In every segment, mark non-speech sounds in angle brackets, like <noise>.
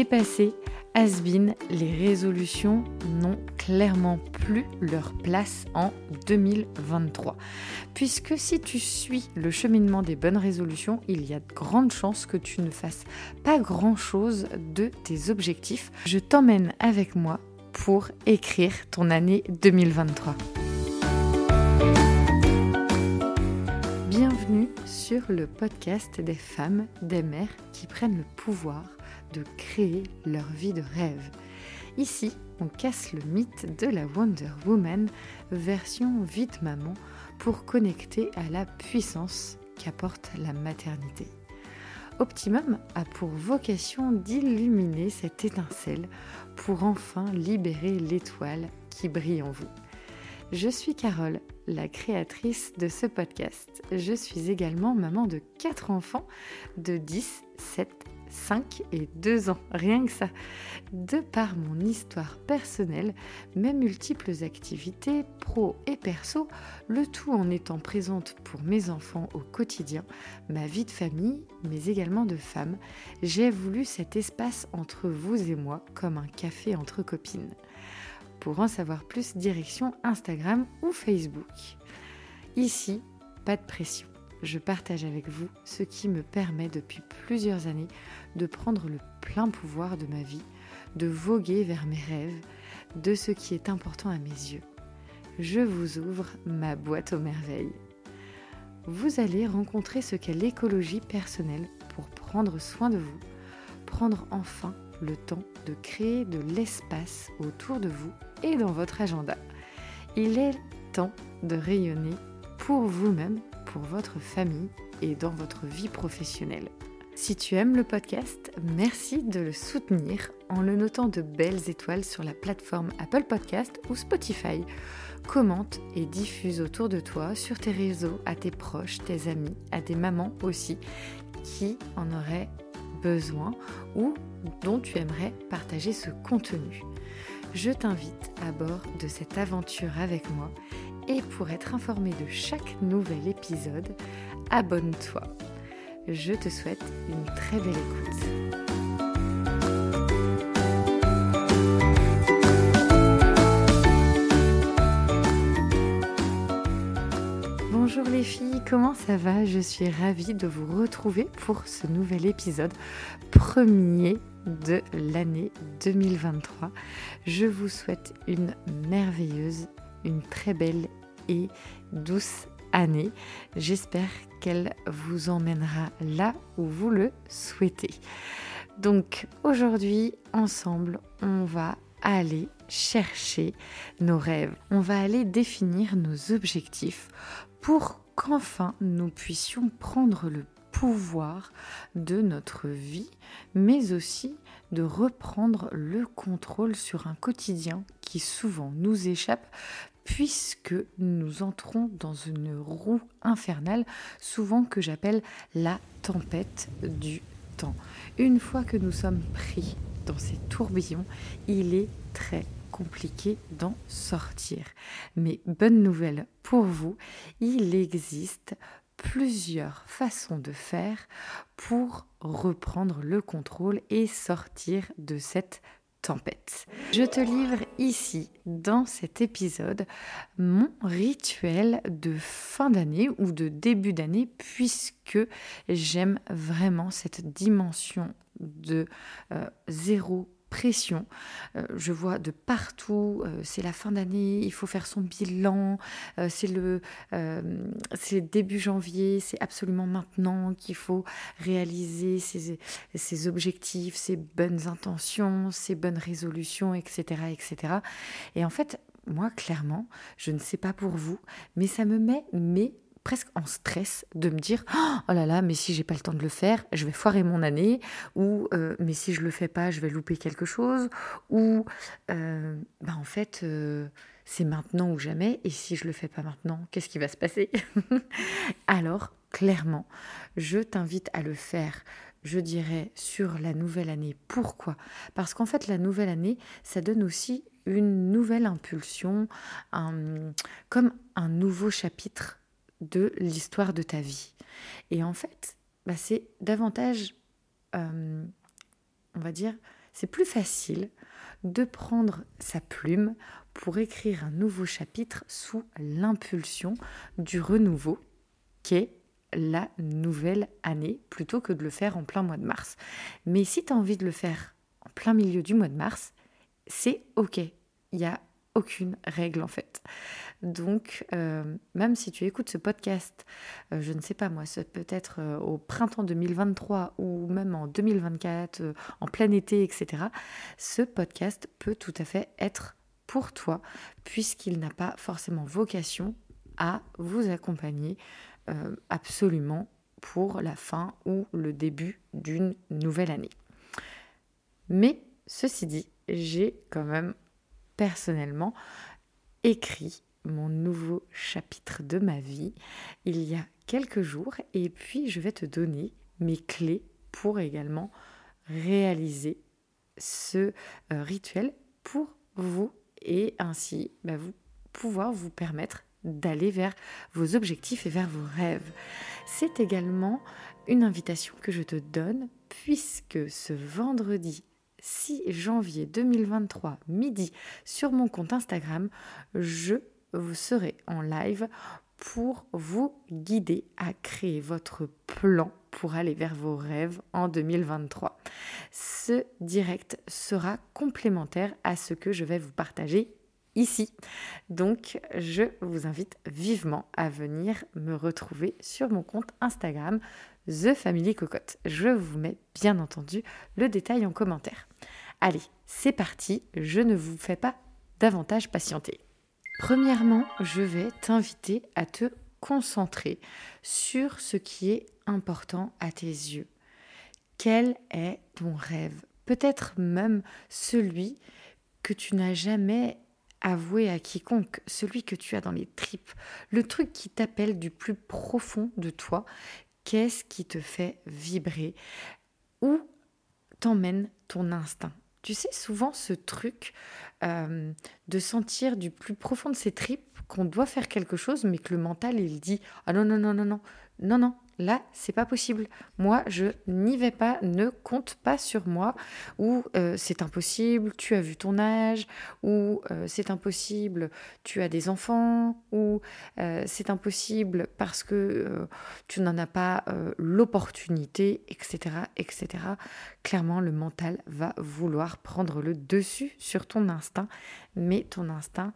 Dépassé, Asbin, les résolutions n'ont clairement plus leur place en 2023. Puisque si tu suis le cheminement des bonnes résolutions, il y a de grandes chances que tu ne fasses pas grand-chose de tes objectifs. Je t'emmène avec moi pour écrire ton année 2023. Bienvenue sur le podcast des femmes, des mères qui prennent le pouvoir de créer leur vie de rêve. Ici, on casse le mythe de la Wonder Woman version vite maman pour connecter à la puissance qu'apporte la maternité. Optimum a pour vocation d'illuminer cette étincelle pour enfin libérer l'étoile qui brille en vous. Je suis Carole, la créatrice de ce podcast. Je suis également maman de 4 enfants de 10, 7 5 et 2 ans, rien que ça. De par mon histoire personnelle, mes multiples activités, pro et perso, le tout en étant présente pour mes enfants au quotidien, ma vie de famille, mais également de femme, j'ai voulu cet espace entre vous et moi comme un café entre copines. Pour en savoir plus, direction Instagram ou Facebook. Ici, pas de pression je partage avec vous ce qui me permet depuis plusieurs années de prendre le plein pouvoir de ma vie, de voguer vers mes rêves, de ce qui est important à mes yeux. Je vous ouvre ma boîte aux merveilles. Vous allez rencontrer ce qu'est l'écologie personnelle pour prendre soin de vous, prendre enfin le temps de créer de l'espace autour de vous et dans votre agenda. Il est temps de rayonner pour vous-même pour votre famille et dans votre vie professionnelle. Si tu aimes le podcast, merci de le soutenir en le notant de belles étoiles sur la plateforme Apple Podcast ou Spotify. Commente et diffuse autour de toi, sur tes réseaux, à tes proches, tes amis, à des mamans aussi, qui en auraient besoin ou dont tu aimerais partager ce contenu. Je t'invite à bord de cette aventure avec moi et pour être informé de chaque nouvel épisode, abonne-toi. Je te souhaite une très belle écoute. Bonjour les filles, comment ça va? Je suis ravie de vous retrouver pour ce nouvel épisode, premier de l'année 2023. Je vous souhaite une merveilleuse, une très belle douce année. J'espère qu'elle vous emmènera là où vous le souhaitez. Donc aujourd'hui, ensemble, on va aller chercher nos rêves. On va aller définir nos objectifs pour qu'enfin nous puissions prendre le pouvoir de notre vie, mais aussi de reprendre le contrôle sur un quotidien qui souvent nous échappe puisque nous entrons dans une roue infernale, souvent que j'appelle la tempête du temps. Une fois que nous sommes pris dans ces tourbillons, il est très compliqué d'en sortir. Mais bonne nouvelle pour vous, il existe plusieurs façons de faire pour reprendre le contrôle et sortir de cette tempête. Je te livre ici, dans cet épisode, mon rituel de fin d'année ou de début d'année, puisque j'aime vraiment cette dimension de euh, zéro pression. Euh, je vois de partout, euh, c'est la fin d'année, il faut faire son bilan, euh, c'est le début janvier, c'est absolument maintenant qu'il faut réaliser ses, ses, objectifs, ses bonnes intentions, ses bonnes résolutions, etc., etc. Et en fait, moi, clairement, je ne sais pas pour vous, mais ça me met mais presque en stress de me dire oh là là mais si j'ai pas le temps de le faire je vais foirer mon année ou euh, mais si je le fais pas je vais louper quelque chose ou euh, bah en fait euh, c'est maintenant ou jamais. Et si je le fais pas maintenant qu'est-ce qui va se passer? <laughs> Alors clairement je t'invite à le faire je dirais sur la nouvelle année. Pourquoi? Parce qu'en fait la nouvelle année ça donne aussi une nouvelle impulsion comme un nouveau chapitre de l'histoire de ta vie. Et en fait, bah, c'est davantage, euh, on va dire, c'est plus facile de prendre sa plume pour écrire un nouveau chapitre sous l'impulsion du renouveau qu'est la nouvelle année plutôt que de le faire en plein mois de mars. Mais si tu as envie de le faire en plein milieu du mois de mars, c'est OK. Il n'y a aucune règle en fait. Donc, euh, même si tu écoutes ce podcast, euh, je ne sais pas moi, peut-être euh, au printemps 2023 ou même en 2024, en plein été, etc., ce podcast peut tout à fait être pour toi, puisqu'il n'a pas forcément vocation à vous accompagner absolument pour la fin ou le début d'une nouvelle année. Mais ceci dit, j'ai quand même personnellement écrit mon nouveau chapitre de ma vie il y a quelques jours et puis je vais te donner mes clés pour également réaliser ce euh, rituel pour vous et ainsi bah, vous pouvoir vous permettre d'aller vers vos objectifs et vers vos rêves. C'est également une invitation que je te donne puisque ce vendredi 6 janvier 2023, midi, sur mon compte Instagram, je serai en live pour vous guider à créer votre plan pour aller vers vos rêves en 2023. Ce direct sera complémentaire à ce que je vais vous partager ici. Donc, je vous invite vivement à venir me retrouver sur mon compte Instagram The Family Cocotte. Je vous mets bien entendu le détail en commentaire. Allez, c'est parti, je ne vous fais pas davantage patienter. Premièrement, je vais t'inviter à te concentrer sur ce qui est important à tes yeux. Quel est ton rêve? Peut-être même celui que tu n'as jamais avoué à quiconque, celui que tu as dans les tripes, le truc qui t'appelle du plus profond de toi, Qu'est-ce qui te fait vibrer? Où t'emmène ton instinct? Tu sais, souvent ce truc euh, de sentir du plus profond de ses tripes qu'on doit faire quelque chose, mais que le mental, il dit Ah non, non, non, non, non, non, non, Là, c'est pas possible. Moi, je n'y vais pas, ne compte pas sur moi, ou euh, c'est impossible, tu as vu ton âge, ou euh, c'est impossible, tu as des enfants, ou euh, c'est impossible parce que tu n'en as pas l'opportunité, etc., etc. Clairement, le mental va vouloir prendre le dessus sur ton instinct, mais ton instinct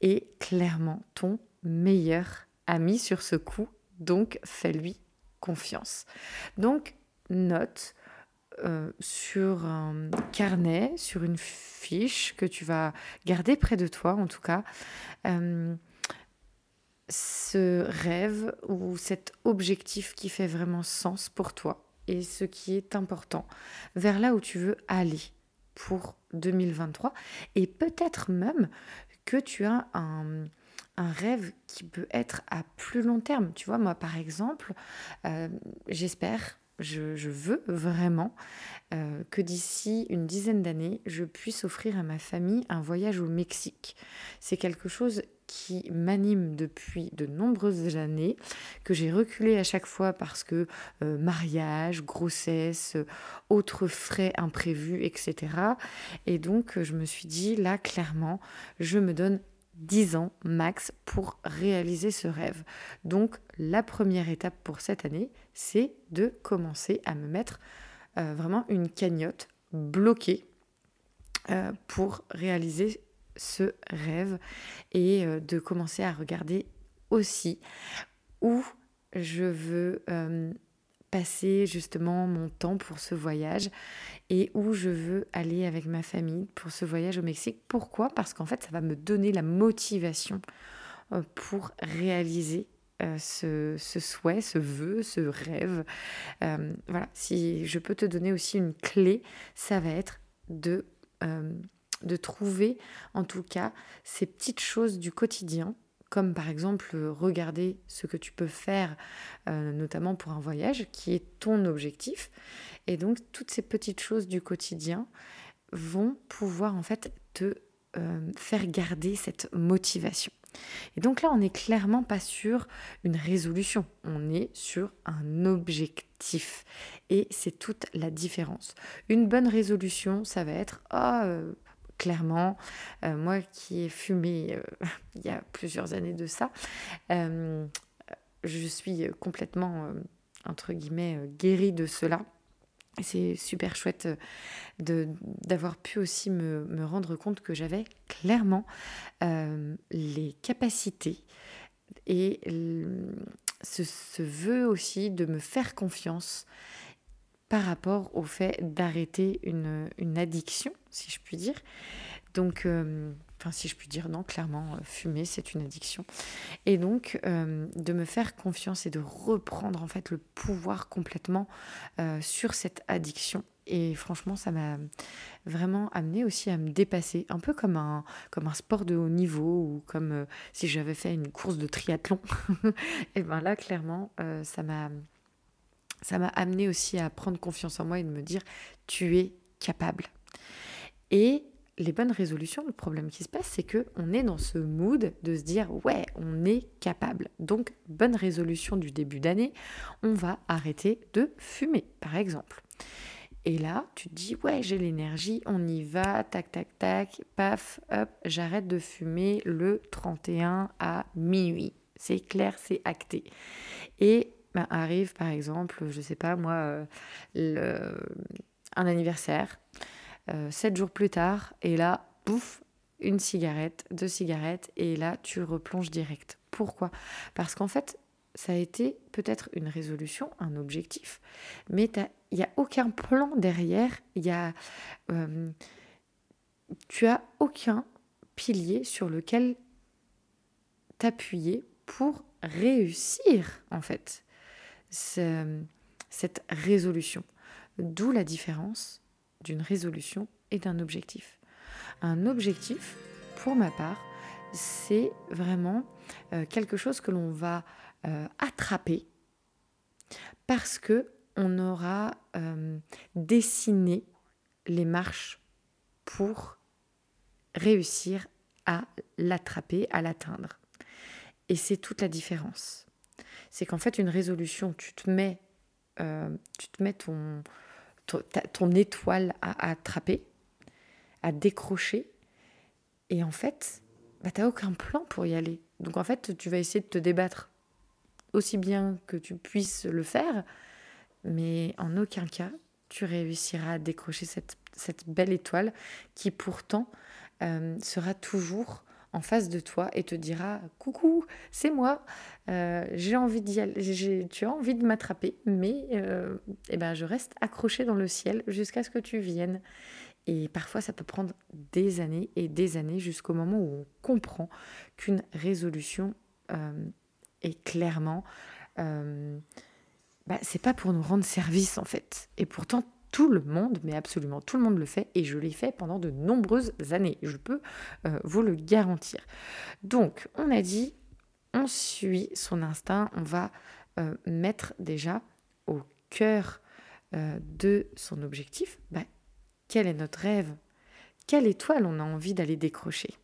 est clairement ton meilleur ami sur ce coup, donc fais-lui confiance. Donc, note euh, sur un carnet, sur une fiche que tu vas garder près de toi, en tout cas, euh, ce rêve ou cet objectif qui fait vraiment sens pour toi et ce qui est important vers là où tu veux aller pour 2023 et peut-être même que tu as un, rêve qui peut être à plus long terme. Tu vois, moi par exemple, euh, j'espère, je, veux vraiment euh, que d'ici une dizaine d'années, je puisse offrir à ma famille un voyage au Mexique. C'est quelque chose qui m'anime depuis de nombreuses années, que j'ai reculé à chaque fois parce que euh, mariage, grossesse, autres frais imprévus, etc. Et donc je me suis dit, là clairement, je me donne 10 ans max pour réaliser ce rêve. Donc la première étape pour cette année, c'est de commencer à me mettre euh, vraiment une cagnotte bloquée euh, pour réaliser ce rêve et euh, de commencer à regarder aussi où je veux passer justement mon temps pour ce voyage et où je veux aller avec ma famille pour ce voyage au Mexique. Pourquoi? Parce qu'en fait, ça va me donner la motivation euh, pour réaliser euh, ce, souhait, ce vœu, ce rêve. Euh, voilà, si je peux te donner aussi une clé, ça va être de, de trouver en tout cas ces petites choses du quotidien comme par exemple regarder ce que tu peux faire, euh, notamment pour un voyage, qui est ton objectif. Et donc toutes ces petites choses du quotidien vont pouvoir en fait te euh, faire garder cette motivation. Et donc là, on n'est clairement pas sur une résolution, on est sur un objectif. Et c'est toute la différence. Une bonne résolution, ça va être, ah, euh, clairement, euh, moi qui ai fumé euh, <laughs> il y a plusieurs années de ça, je suis complètement, entre guillemets, guérie de cela. C'est super chouette euh, d'avoir pu aussi me, rendre compte que j'avais clairement euh, les capacités et ce, ce, vœu aussi de me faire confiance par rapport au fait d'arrêter une, une, addiction, si je puis dire. Donc, euh, Enfin, si je puis dire, non, clairement, euh, fumer, c'est une addiction. Et donc, euh, de me faire confiance et de reprendre en fait le pouvoir complètement sur cette addiction. Et franchement, ça m'a vraiment amené aussi à me dépasser, un peu comme un, comme un sport de haut niveau ou comme si j'avais fait une course de triathlon. <laughs> et bien là, clairement, ça m'a ça m'a amené aussi à prendre confiance en moi et de me dire, tu es capable. Et les bonnes résolutions, le problème qui se passe, c'est que on est dans ce mood de se dire ouais, on est capable. Donc bonne résolution du début d'année, on va arrêter de fumer, par exemple. Et là, tu te dis ouais, j'ai l'énergie, on y va, tac tac tac, paf, hop, j'arrête de fumer le 31 à minuit. C'est clair, c'est acté. Et ben, arrive par exemple, je sais pas moi, euh, un anniversaire euh, sept jours plus tard, et là, pouf, une cigarette, deux cigarettes, et là, tu replonges direct. Pourquoi? Parce qu'en fait, ça a été peut-être une résolution, un objectif, mais il n'y a aucun plan derrière, y a, euh, tu as aucun pilier sur lequel t'appuyer pour réussir, en fait, cette résolution. D'où la différence d'une résolution et d'un objectif. Un objectif, pour ma part, c'est vraiment euh, quelque chose que l'on va euh, attraper parce que on aura euh, dessiné les marches pour réussir à l'attraper, à l'atteindre. Et c'est toute la différence. C'est qu'en fait, une résolution, tu te mets, tu te mets ton, ton, étoile à, attraper, à décrocher. Et en fait, bah, tu n'as aucun plan pour y aller. Donc en fait, tu vas essayer de te débattre aussi bien que tu puisses le faire, mais en aucun cas, tu réussiras à décrocher cette, belle étoile qui pourtant euh, sera toujours en face de toi et te dira coucou, c'est moi, euh, j'ai envie d'y aller, tu as envie de m'attraper, mais euh, eh ben, je reste accroché dans le ciel jusqu'à ce que tu viennes. Et parfois, ça peut prendre des années et des années jusqu'au moment où on comprend qu'une résolution euh, est clairement, bah, c'est pas pour nous rendre service en fait. Et pourtant, tout le monde, mais absolument tout le monde le fait, et je l'ai fait pendant de nombreuses années, je peux euh, vous le garantir. Donc, on a dit, on suit son instinct, on va euh, mettre déjà au cœur euh, de son objectif, bah, quel est notre rêve? Quelle étoile on a envie d'aller décrocher?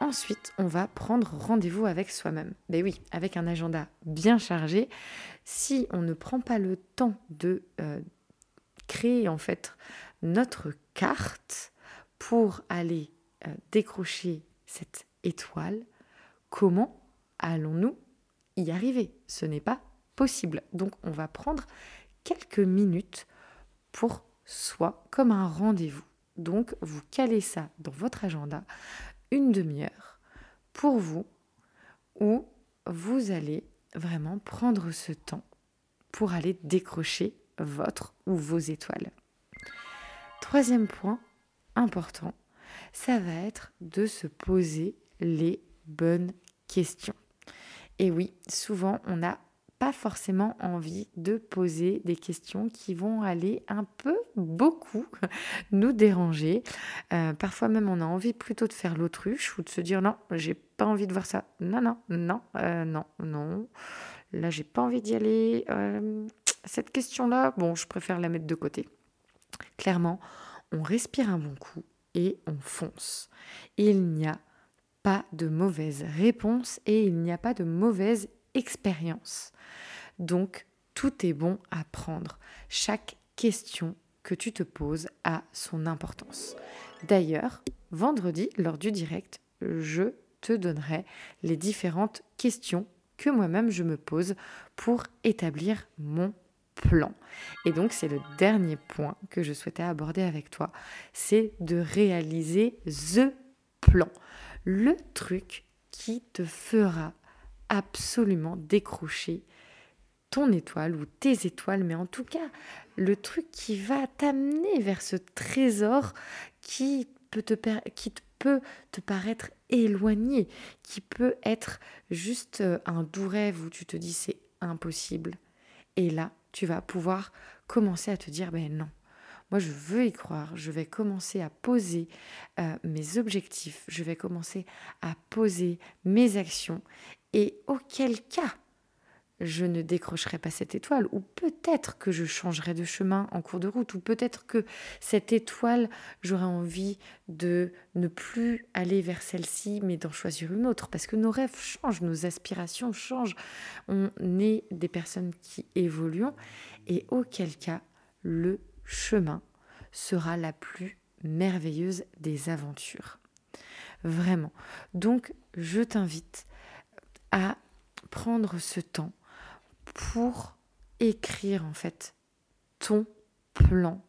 Ensuite, on va prendre rendez-vous avec soi-même. Ben oui, avec un agenda bien chargé, si on ne prend pas le temps de créer en fait notre carte pour aller euh, décrocher cette étoile, comment allons-nous y arriver? Ce n'est pas possible. Donc on va prendre quelques minutes pour soi comme un rendez-vous. Donc vous calez ça dans votre agenda, une demi-heure pour vous, où vous allez vraiment prendre ce temps pour aller décrocher votre ou vos étoiles. Troisième point important, ça va être de se poser les bonnes questions. Et oui, souvent on n'a pas forcément envie de poser des questions qui vont aller un peu, beaucoup, <laughs> nous déranger. Euh, parfois même on a envie plutôt de faire l'autruche ou de se dire non, j'ai pas envie de voir ça. Non, non, non, euh, non, non. Là, j'ai pas envie d'y aller. Euh, cette question-là, bon, je préfère la mettre de côté. Clairement, on respire un bon coup et on fonce. Il n'y a pas de mauvaise réponse et il n'y a pas de mauvaise expérience. Donc, tout est bon à prendre. Chaque question que tu te poses a son importance. D'ailleurs, vendredi, lors du direct, je te donnerai les différentes questions que moi-même je me pose pour établir mon plan. Et donc c'est le dernier point que je souhaitais aborder avec toi, c'est de réaliser the plan, le truc qui te fera absolument décrocher ton étoile ou tes étoiles, mais en tout cas le truc qui va t'amener vers ce trésor qui peut te, qui peut te paraître éloigné, qui peut être juste euh, un doux rêve où tu te dis c'est impossible. Et là, tu vas pouvoir commencer à te dire ben non. Moi, je veux y croire. Je vais commencer à poser euh, mes objectifs. Je vais commencer à poser mes actions. Et auquel cas, je ne décrocherai pas cette étoile, ou peut-être que je changerai de chemin en cours de route, ou peut-être que cette étoile, j'aurai envie de ne plus aller vers celle-ci, mais d'en choisir une autre, parce que nos rêves changent, nos aspirations changent, on est des personnes qui évoluent, et auquel cas, le chemin sera la plus merveilleuse des aventures. Vraiment. Donc, je t'invite à prendre ce temps pour écrire en fait ton plan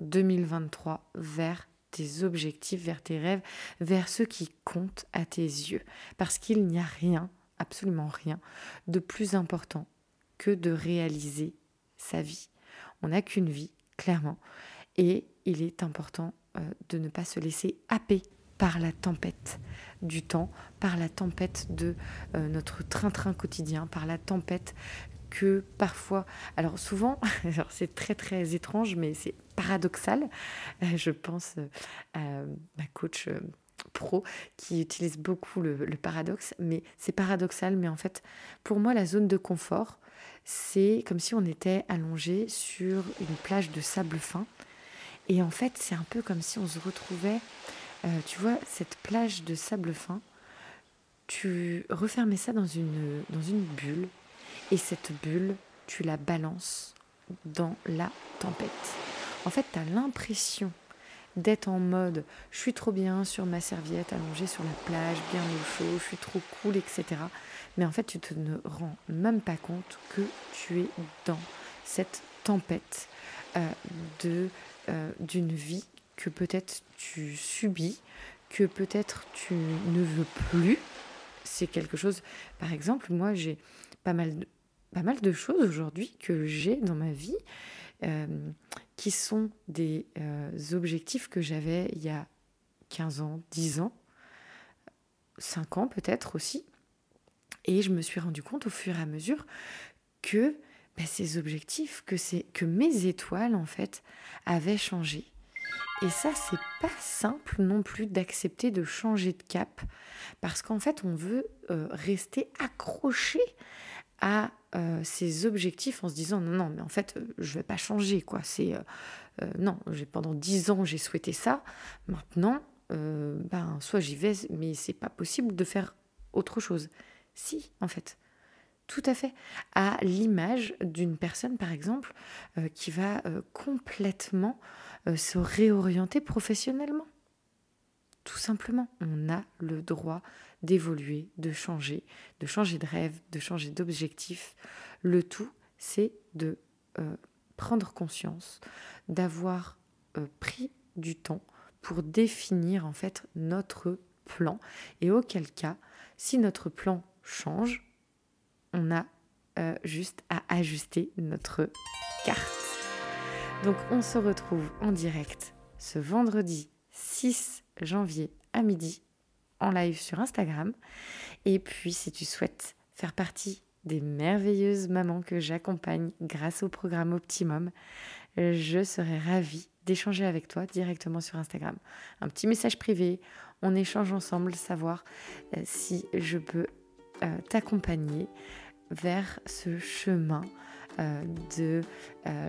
2023 vers tes objectifs, vers tes rêves, vers ce qui compte à tes yeux. Parce qu'il n'y a rien, absolument rien, de plus important que de réaliser sa vie. On n'a qu'une vie, clairement, et il est important euh, de ne pas se laisser happer par la tempête du temps, par la tempête de euh, notre train-train quotidien, par la tempête que parfois, alors souvent, <laughs> c'est très très étrange, mais c'est paradoxal. Euh, je pense euh, à ma coach euh, pro qui utilise beaucoup le, paradoxe, mais c'est paradoxal, mais en fait, pour moi, la zone de confort, c'est comme si on était allongé sur une plage de sable fin. Et en fait, c'est un peu comme si on se retrouvait, tu vois, cette plage de sable fin, tu refermais ça dans une, dans une bulle, et cette bulle, tu la balances dans la tempête. En fait, tu as l'impression d'être en mode je suis trop bien sur ma serviette allongée sur la plage, bien au chaud, je suis trop cool, etc. Mais en fait, tu te ne rends même pas compte que tu es dans cette tempête euh, de euh, d'une vie que peut-être tu subis, que peut-être tu ne veux plus. C'est quelque chose, par exemple, moi j'ai pas mal de, pas mal de choses aujourd'hui que j'ai dans ma vie euh, qui sont des euh, objectifs que j'avais il y a 15 ans, 10 ans, 5 ans peut-être aussi. Et je me suis rendu compte au fur et à mesure que bah, ces objectifs, que, que mes étoiles en fait avaient changé. Et ça, c'est pas simple non plus d'accepter de changer de cap parce qu'en fait, on veut euh, rester accroché à euh, ses objectifs en se disant non, non, mais en fait, euh, je vais pas changer, quoi. C'est euh, non, j'ai pendant dix ans, j'ai souhaité ça. Maintenant, ben, soit j'y vais, mais c'est pas possible de faire autre chose. Si, en fait. Tout à fait. À l'image d'une personne, par exemple, qui va complètement se réorienter professionnellement. Tout simplement, on a le droit d'évoluer, de changer, de changer de rêve, de changer d'objectif. Le tout, c'est de euh, prendre conscience, d'avoir euh, pris du temps pour définir en fait notre plan. Et auquel cas, si notre plan change, on a euh, juste à ajuster notre carte. Donc on se retrouve en direct ce vendredi 6 janvier à midi en live sur Instagram. Et puis, si tu souhaites faire partie des merveilleuses mamans que j'accompagne grâce au programme Optimum, je serai ravie d'échanger avec toi directement sur Instagram. Un petit message privé, on échange ensemble, savoir euh, si je peux euh, t'accompagner vers ce chemin euh, de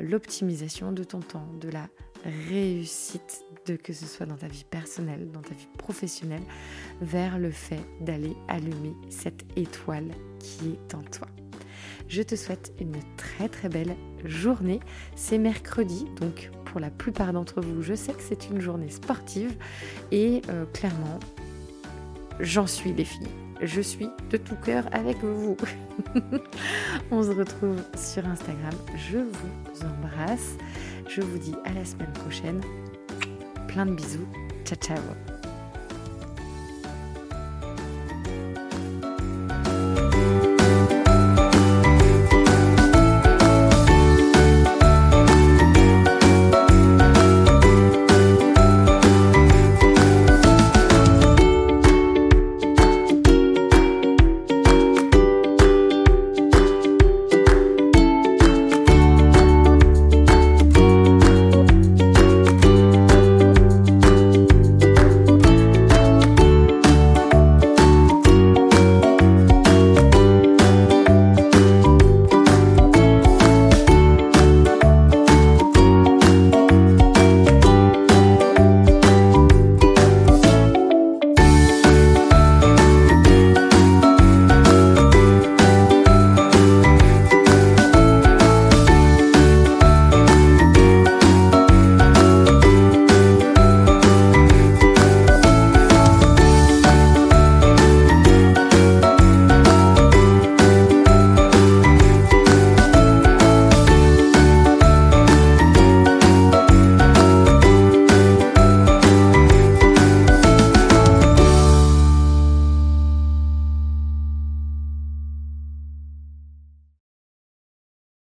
l'optimisation de ton temps, de la réussite, de que ce soit dans ta vie personnelle, dans ta vie professionnelle, vers le fait d'aller allumer cette étoile qui est en toi. Je te souhaite une très très belle journée. C'est mercredi, donc pour la plupart d'entre vous, je sais que c'est une journée sportive et euh, clairement, j'en suis les filles. Je suis de tout cœur avec vous. <laughs> On se retrouve sur Instagram. Je vous embrasse. Je vous dis à la semaine prochaine. Plein de bisous. Ciao ciao.